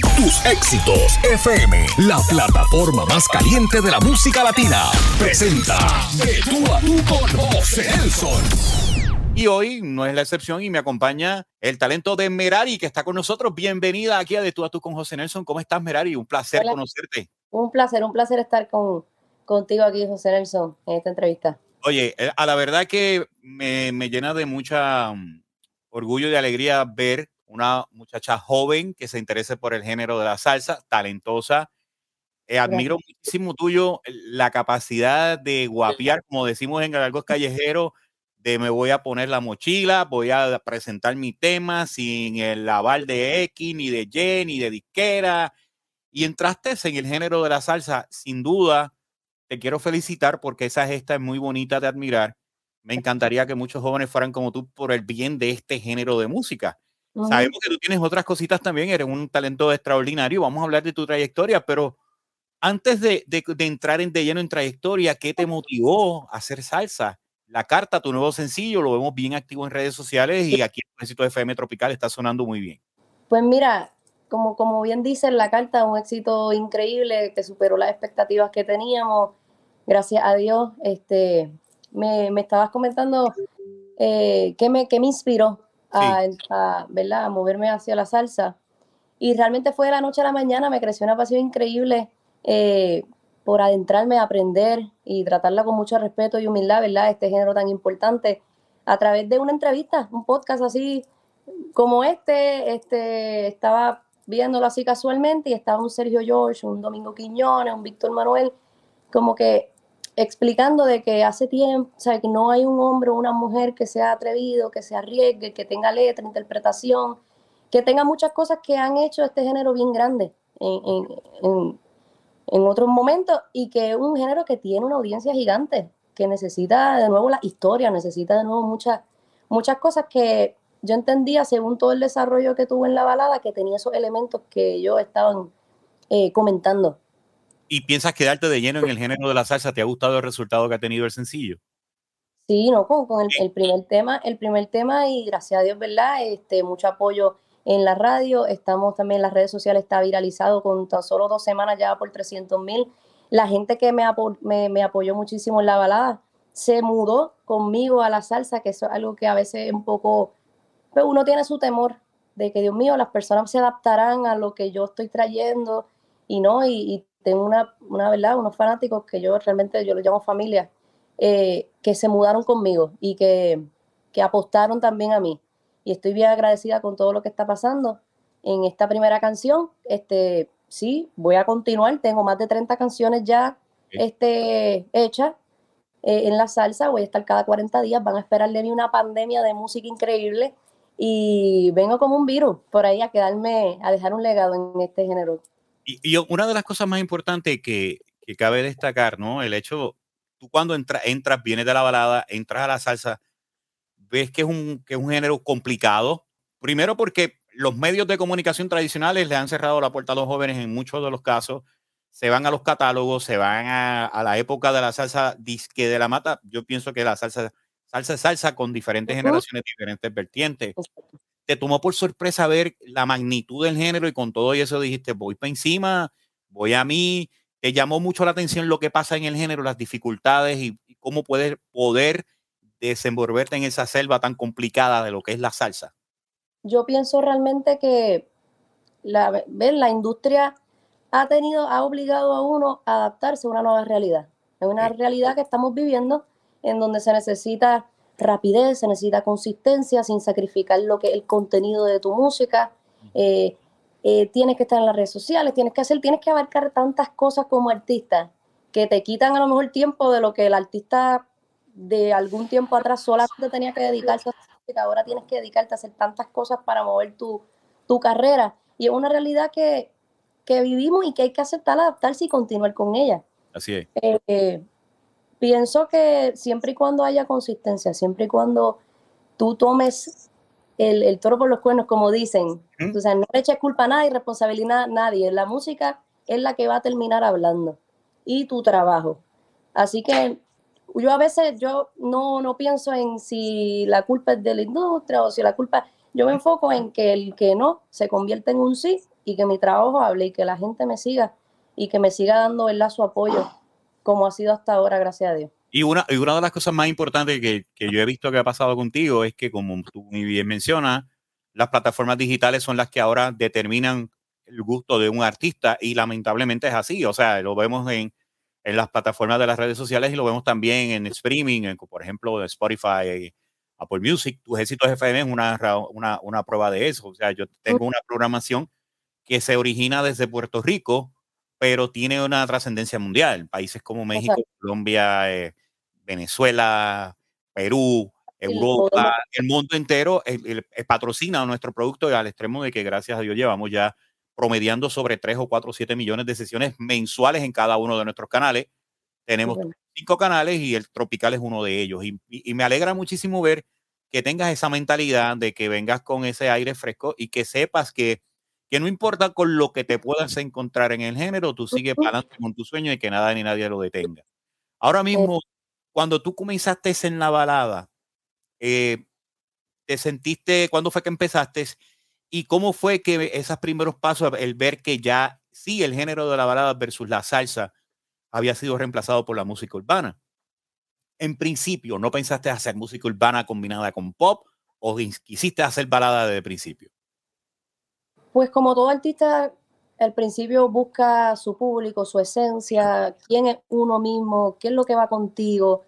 Tus éxitos FM, la plataforma más caliente de la música latina, presenta De tú a tú con José Nelson. Y hoy no es la excepción y me acompaña el talento de Merari que está con nosotros. Bienvenida aquí a De tú a tú con José Nelson. ¿Cómo estás, Merari? Un placer Hola. conocerte. Un placer, un placer estar con, contigo aquí, José Nelson, en esta entrevista. Oye, eh, a la verdad que me, me llena de mucha mm, orgullo y de alegría ver una muchacha joven que se interese por el género de la salsa, talentosa. Eh, admiro muchísimo tuyo la capacidad de guapiar, como decimos en algo callejero, de me voy a poner la mochila, voy a presentar mi tema sin el aval de X, ni de Y, ni de disquera. Y entraste en el género de la salsa, sin duda. Te quiero felicitar porque esa gesta es muy bonita de admirar. Me encantaría que muchos jóvenes fueran como tú por el bien de este género de música. Ujú. Sabemos que tú tienes otras cositas también, eres un talento extraordinario. Vamos a hablar de tu trayectoria, pero antes de, de- de entrar en, de lleno en trayectoria, ¿qué te motivó a hacer salsa? La carta, tu nuevo sencillo, lo vemos bien activo en redes sociales y aquí en Éxito FM Tropical está sonando muy bien. Pues mira, como, como bien dice la carta, un éxito increíble que superó las expectativas que teníamos. Gracias a Dios, este, me, me estabas comentando eh, qué me, qué me inspiró a, a, ¿verdad? a moverme hacia la salsa. Y realmente fue de la noche a la mañana, me creció una pasión increíble eh, por adentrarme aprender y tratarla con mucho respeto y humildad, ¿verdad? Este género tan importante, a través de una entrevista, un podcast así como este, este estaba viéndolo así casualmente y estaba un Sergio George, un Domingo Quiñones, un Víctor Manuel, como que explicando de que hace tiempo, o sea, que no hay un hombre o una mujer que sea atrevido, que se arriesgue, que tenga letra, interpretación, que tenga muchas cosas que han hecho este género bien grande en, en, en, en otros momentos y que es un género que tiene una audiencia gigante, que necesita de nuevo la historia, necesita de nuevo muchas, muchas cosas que yo entendía según todo el desarrollo que tuvo en la balada, que tenía esos elementos que yo estaban eh, comentando. ¿Y piensas quedarte de lleno en el género de la salsa? ¿Te ha gustado el resultado que ha tenido el sencillo? Sí, no, con, con el, el primer tema, el primer tema y gracias a Dios, ¿verdad? Este, mucho apoyo en la radio, estamos también en las redes sociales, está viralizado con tan solo dos semanas ya por 300 mil. La gente que me, apo me, me, apoyó muchísimo en la balada se mudó conmigo a la salsa, que eso es algo que a veces un poco, pues uno tiene su temor de que, Dios mío, las personas se adaptarán a lo que yo estoy trayendo y no, y, y tengo una, una, verdad, unos fanáticos que yo realmente, yo los llamo familia, eh, que se mudaron conmigo y que, que apostaron también a mí. Y estoy bien agradecida con todo lo que está pasando. En esta primera canción. Este, sí, voy a continuar, tengo más de 30 canciones ya este, hechas eh, en la salsa, voy a estar cada 40 días, van a esperar de mí una pandemia de música increíble. Y vengo como un virus por ahí a quedarme, a dejar un legado en este género. Y, y una de las cosas más importantes que, que cabe destacar, ¿no? El hecho, tú cuando entra, entras, vienes de la balada, entras a la salsa, ves que es un, que es un género complicado. Primero porque los medios de comunicación tradicionales le han cerrado la puerta a los jóvenes en muchos de los casos. Se van a los catálogos, se van a, a la época de la salsa disque de la mata. Yo pienso que la salsa, salsa salsa con diferentes uh -huh. generaciones, diferentes vertientes. Te tomó por sorpresa ver la magnitud del género y con todo eso dijiste, voy para encima, voy a mí. Te llamó mucho la atención lo que pasa en el género, las dificultades y, y cómo puedes poder desenvolverte en esa selva tan complicada de lo que es la salsa? Yo pienso realmente que la, ¿ves? la industria ha tenido, ha obligado a uno a adaptarse a una nueva realidad. Es una realidad que estamos viviendo en donde se necesita rapidez, se necesita consistencia sin sacrificar lo que el contenido de tu música. Eh, eh, tienes que estar en las redes sociales, tienes que hacer, tienes que abarcar tantas cosas como artista que te quitan a lo mejor tiempo de lo que el artista de algún tiempo atrás solamente tenía que dedicarse a música, ahora tienes que dedicarte a hacer tantas cosas para mover tu, tu carrera. Y es una realidad que, que, vivimos y que hay que aceptar, adaptarse y continuar con ella. Así es. Eh, pienso que siempre y cuando haya consistencia, siempre y cuando tú tomes el, el toro por los cuernos, como dicen, ¿Mm? o sea, no le eches culpa a nadie, responsabilidad a nadie. La música es la que va a terminar hablando y tu trabajo. Así que yo a veces yo no, no pienso en si la culpa es de la industria o si la culpa, yo me enfoco en que el que no se convierte en un sí y que mi trabajo hable y que la gente me siga y que me siga dando ¿verdad? su apoyo como ha sido hasta ahora, gracias a Dios. Y una, y una de las cosas más importantes que, que yo he visto que ha pasado contigo es que, como tú muy bien mencionas, las plataformas digitales son las que ahora determinan el gusto de un artista y lamentablemente es así. O sea, lo vemos en, en las plataformas de las redes sociales y lo vemos también en streaming, por ejemplo, de Spotify, Apple Music. Tus éxitos FM es una, una, una prueba de eso. O sea, yo tengo una programación que se origina desde Puerto Rico, pero tiene una trascendencia mundial. Países como México, Colombia, eh, Venezuela, Perú, Europa, el mundo entero patrocina nuestro producto al extremo de que gracias a Dios llevamos ya promediando sobre 3 o 4 o 7 millones de sesiones mensuales en cada uno de nuestros canales. Tenemos cinco canales y el Tropical es uno de ellos. Y, me alegra muchísimo ver que tengas esa mentalidad de que vengas con ese aire fresco y que sepas que, que no importa con lo que te puedas encontrar en el género, tú sigues para adelante con tu sueño y que nada ni nadie lo detenga. Ahora mismo, cuando tú comenzaste en la balada, eh, ¿te sentiste, cuándo fue que empezaste? ¿Y cómo fue que esos primeros pasos, el ver que ya sí el género de la balada versus la salsa había sido reemplazado por la música urbana? En principio, ¿no pensaste hacer música urbana combinada con pop o quisiste hacer balada desde el principio? Pues como todo artista, al principio busca su público, su esencia, quién es uno mismo, qué es lo que va contigo.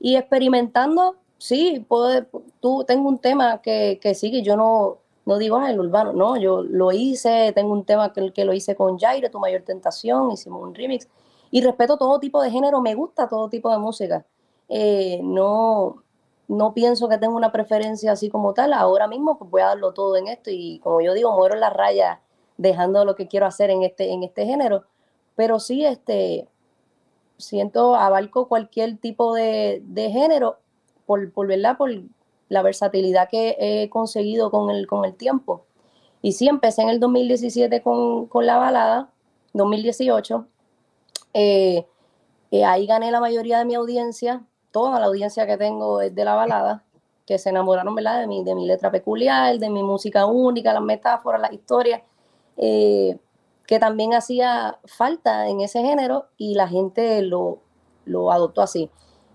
Y experimentando, sí, puedo, tú, tengo un tema que, que sí, que yo no, no digo, ah, el urbano, no, yo lo hice, tengo un tema que, que lo hice con Jairo, Tu Mayor Tentación, hicimos un remix, y respeto todo tipo de género, me gusta todo tipo de música. Eh, no, no pienso que tenga una preferencia así como tal, ahora mismo pues voy a darlo todo en esto, y como yo digo, muero en la raya dejando lo que quiero hacer en este, en este género, pero sí, este, siento, abarco cualquier tipo de, de género, por, por, ¿verdad? por la versatilidad que he conseguido con el, con el tiempo. Y sí, empecé en el 2017 con, la balada, 2018. Eh, eh, ahí gané la mayoría de mi audiencia, toda la audiencia que tengo es de la balada, que se enamoraron ¿verdad? De, mi, de mi letra peculiar, de mi música única, las metáforas, las historias, eh, que también hacía falta en ese género y la gente lo, lo adoptó así.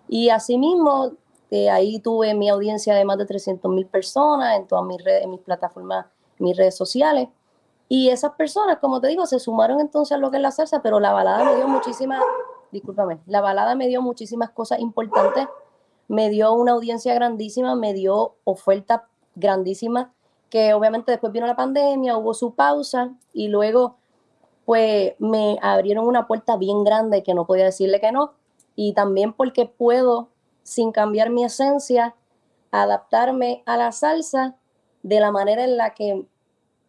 Y asimismo, este, ahí tuve mi audiencia de más de 300 mil personas en todas mis redes, en mis plataformas, mis redes sociales. Y esas personas, como te digo, se sumaron entonces a lo que es la salsa, pero la balada me dio muchísimas, discúlpame, la balada me dio muchísimas cosas importantes, me dio una audiencia grandísima, me dio ofertas grandísimas, que obviamente después vino la pandemia, hubo su pausa y luego pues me abrieron una puerta bien grande que no podía decirle que no. Y también porque puedo sin cambiar mi esencia, adaptarme a la salsa de la manera en la que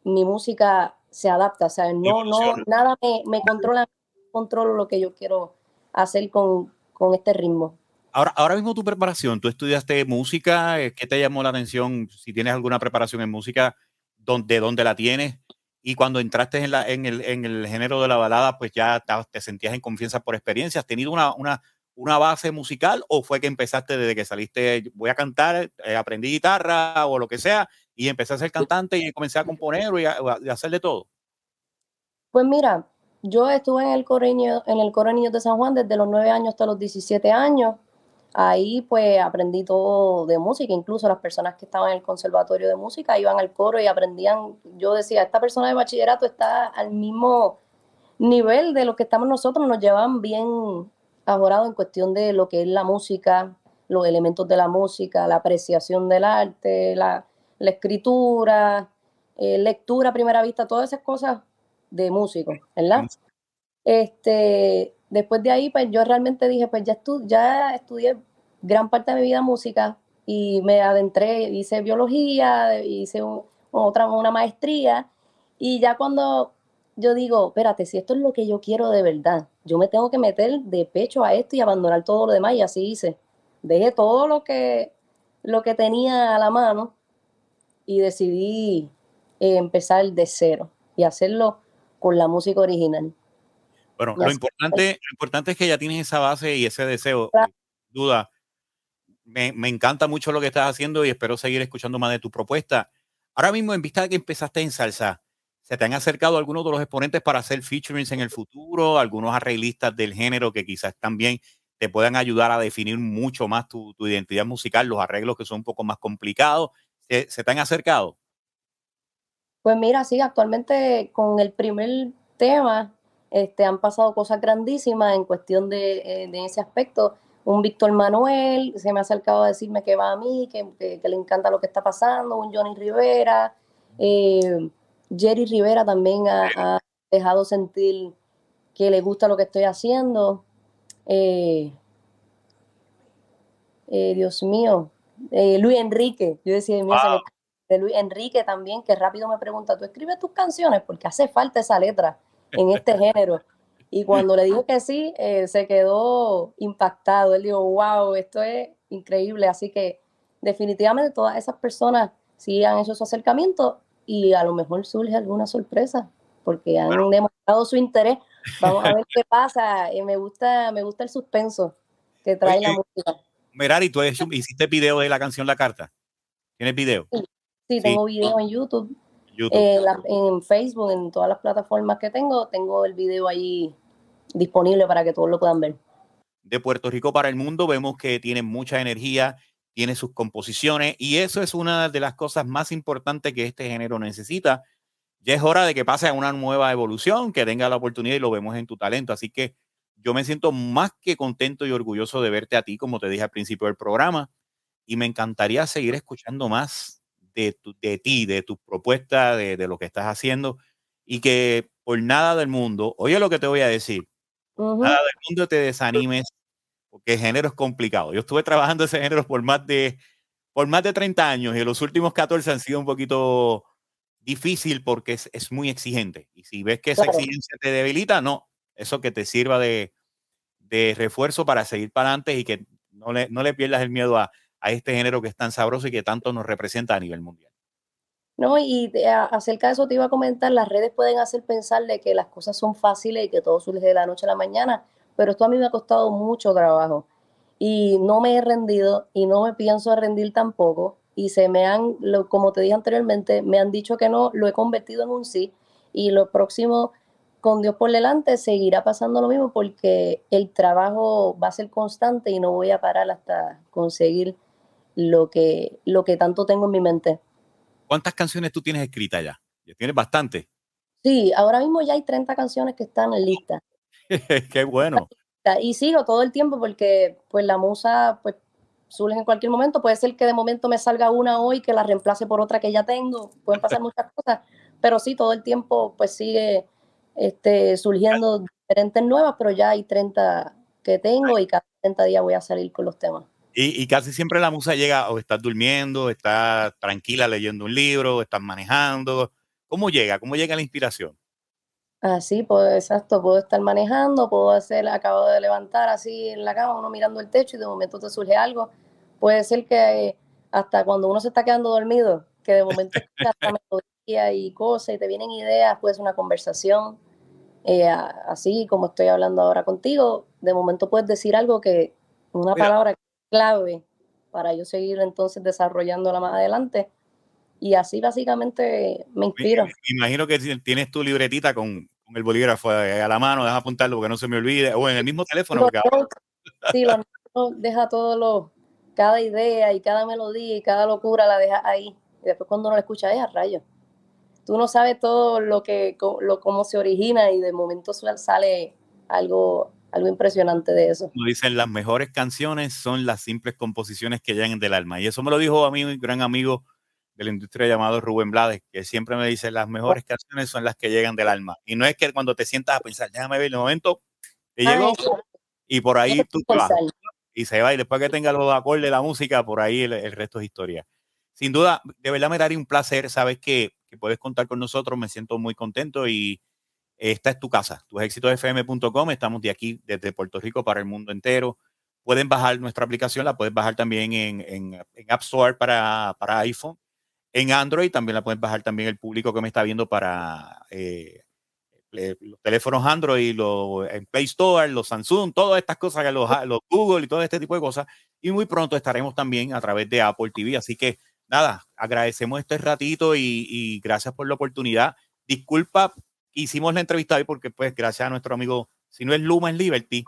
mi música se adapta. O sea, no, no, nada me, me controla, controlo lo que yo quiero hacer con, con este ritmo. Ahora, ahora mismo tu preparación, tú estudiaste música, ¿qué te llamó la atención? Si tienes alguna preparación en música, ¿de dónde la tienes? Y cuando entraste en, la, en, el, en el género de la balada, pues ya te, sentías en confianza por experiencia. ¿Has tenido una, una, una base musical o fue que empezaste desde que saliste, voy a cantar, eh, aprendí guitarra o lo que sea y empecé a ser cantante y comencé a componer y a, hacer de todo? Pues mira, yo estuve en el coro en el coro de San Juan desde los 9 años hasta los 17 años. Ahí pues aprendí todo de música, incluso las personas que estaban en el conservatorio de música iban al coro y aprendían, yo decía, esta persona de bachillerato está al mismo nivel de lo que estamos nosotros, nos llevan bien ahorrado en cuestión de lo que es la música, los elementos de la música, la apreciación del arte, la, escritura, eh, lectura a primera vista, todas esas cosas de músico, ¿verdad? Este, después de ahí, pues yo realmente dije, pues ya, ya estudié gran parte de mi vida música y me adentré, hice biología, hice otra, una maestría y ya cuando yo digo, espérate, si esto es lo que yo quiero de verdad, yo me tengo que meter de pecho a esto y abandonar todo lo demás. Y así hice. Dejé todo lo que, lo que tenía a la mano y decidí eh, empezar de cero y hacerlo con la música original. Bueno, lo importante, lo importante es que ya tienes esa base y ese deseo. Duda, me, me, encanta mucho lo que estás haciendo y espero seguir escuchando más de tu propuesta. Ahora mismo, en vista de que empezaste en salsa, ¿Se te han acercado algunos de los exponentes para hacer featurings en el futuro? Algunos arreglistas del género que quizás también te puedan ayudar a definir mucho más tu, identidad musical, los arreglos que son un poco más complicados. ¿Se, ¿Se, te han acercado? Pues mira, sí, actualmente con el primer tema este, han pasado cosas grandísimas en cuestión de, eh, de ese aspecto. Un Víctor Manuel se me ha acercado a decirme que va a mí, que, que, le encanta lo que está pasando. Un Johnny Rivera. Eh, Jerry Rivera también ha, dejado sentir que le gusta lo que estoy haciendo. Eh, Dios mío, Luis Enrique, yo decía, de Luis Enrique también, que rápido me pregunta, ¿tú escribes tus canciones? Porque hace falta esa letra en este género. Y cuando le dijo que sí, eh, se quedó impactado. Él dijo, wow, esto es increíble. Así que definitivamente todas esas personas sí han hecho su acercamiento y a lo mejor surge alguna sorpresa porque han demostrado su interés. Vamos a ver qué pasa. Eh, me, gusta, me gusta el suspenso que trae la música. Merari, ¿tú hiciste video de la canción La Carta? ¿Tienes video? Sí, tengo video en YouTube. Eh, en Facebook, en todas las plataformas que tengo, tengo el video ahí disponible para que todos lo puedan ver. De Puerto Rico para el mundo vemos que tiene mucha energía, tiene sus composiciones y eso es una de las cosas más importantes que este género necesita. Ya es hora de que pase a una nueva evolución, que tenga la oportunidad y lo vemos en tu talento. Así que yo me siento más que contento y orgulloso de verte a ti, como te dije al principio del programa, y me encantaría seguir escuchando más de, ti, de tu propuesta, de, lo que estás haciendo y que por nada del mundo, oye lo que te voy a decir, nada del mundo te desanimes porque el género es complicado. Yo estuve trabajando ese género por más de por más de 30 años y los últimos 14 han sido un poquito difícil porque es, muy exigente. Y si ves que esa exigencia te debilita, no, eso que te sirva de, de refuerzo para seguir para adelante y que no le, no le pierdas el miedo a, a este género que es tan sabroso y que tanto nos representa a nivel mundial. No, y acerca de eso te iba a comentar, las redes pueden hacer pensar de que las cosas son fáciles y que todo surge de la noche a la mañana, pero esto a mí me ha costado mucho trabajo. Y no me he rendido y no me pienso rendir tampoco. Y se me han, como te dije anteriormente, me han dicho que no, lo he convertido en un sí. Y lo próximo, con Dios por delante, seguirá pasando lo mismo porque el trabajo va a ser constante y no voy a parar hasta conseguir lo que, lo que tanto tengo en mi mente. ¿Cuántas canciones tú tienes escritas ya? Ya tienes bastante. Sí, ahora mismo ya hay 30 canciones que están en lista. Qué bueno. Y sigo todo el tiempo porque pues la musa pues surge en cualquier momento. Puede ser que de momento me salga una hoy que la reemplace por otra que ya tengo. Pueden pasar muchas cosas, pero sí, todo el tiempo pues sigue este, surgiendo diferentes nuevas, pero ya hay 30 que tengo y cada 30 días voy a salir con los temas. Y, casi siempre la musa llega o estás durmiendo, o estás tranquila leyendo un libro, o estás manejando. ¿Cómo llega? ¿Cómo llega la inspiración? Así, pues exacto, puedo estar manejando, puedo hacer, acabo de levantar así en la cama, uno mirando el techo y de momento te surge algo. Puede ser que hasta cuando uno se está quedando dormido, que de momento hasta melodía y cosas y te vienen ideas, puede ser una conversación, eh, así como estoy hablando ahora contigo, de momento puedes decir algo que, una palabra clave para yo seguir entonces desarrollándola más adelante. Y así básicamente me inspiro. Me, imagino que tienes tu libretita con, el bolígrafo a la mano, deja apuntarlo porque no se me olvide, o en el mismo teléfono. sí, lo deja todo lo, cada idea y cada melodía y cada locura la deja ahí. Y después cuando uno la escucha, es a rayo. Tú no sabes todo lo que, lo, cómo se origina y de momento sale algo algo impresionante de eso. Como dicen, las mejores canciones son las simples composiciones que llegan del alma. Y eso me lo dijo a mí un gran amigo de la industria llamado Rubén Blades, que siempre me dice, las mejores canciones son las que llegan del alma. Y no es que cuando te sientas a pensar, déjame ver el momento, te llegó y por ahí tú te vas. Y se va, y después que tenga los acordes de la música, por ahí el, resto es historia. Sin duda, de verdad me daría un placer, sabes que, que puedes contar con nosotros, me siento muy contento y, esta es tu casa, tusexitosfm.com. Estamos de aquí, desde Puerto Rico para el mundo entero. Pueden bajar nuestra aplicación, la puedes bajar también en, en, App Store para, para, iPhone. En Android también la pueden bajar también el público que me está viendo para eh, los teléfonos Android, los, en Play Store, los Samsung, todas estas cosas, los, los Google y todo este tipo de cosas. Y muy pronto estaremos también a través de Apple TV. Así que nada, agradecemos este ratito y, y gracias por la oportunidad disculpa, hicimos la entrevista hoy porque, pues, gracias a nuestro amigo, si no es Luma, es Liberty.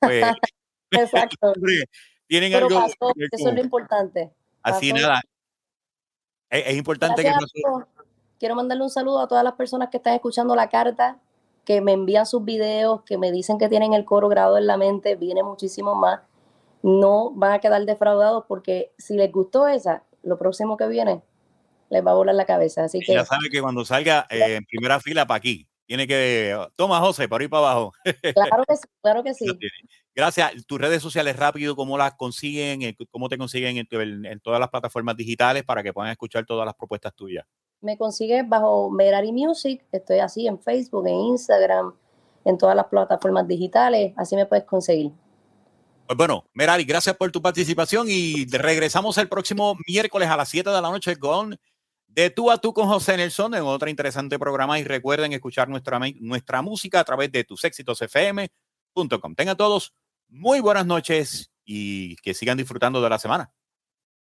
Pues, Exacto. tienen Pero algo. pasó, eso es lo importante. Así pasó. nada. Es, es importante que Gracias nosotros-. Quiero mandarle un saludo a todas las personas que están escuchando la carta, que me envían sus videos, que me dicen que tienen el coro grabado en la mente, viene muchísimo más. No van a quedar defraudados porque si les gustó esa, lo próximo que viene les va a volar la cabeza. Así que ya sabe que cuando salga eh, en primera fila para aquí, tiene que. Toma, José, para ir para abajo. claro que sí, claro que sí. Gracias. Tus redes sociales rápido, ¿cómo las consiguen? Eh, ¿Cómo te consiguen en, tu- en- en todas las plataformas digitales para que puedan escuchar todas las propuestas tuyas? Me consigues bajo Merari Music, estoy así en Facebook, en Instagram, en todas las plataformas digitales, así me puedes conseguir. Pues bueno, Merari, gracias por tu participación y regresamos el próximo miércoles a las 7 de la noche con De tú a tú con José Nelson en otro interesante programa y recuerden escuchar nuestra, nuestra música a través de tusexitosfm.com. Tengan todos muy buenas noches y que sigan disfrutando de la semana.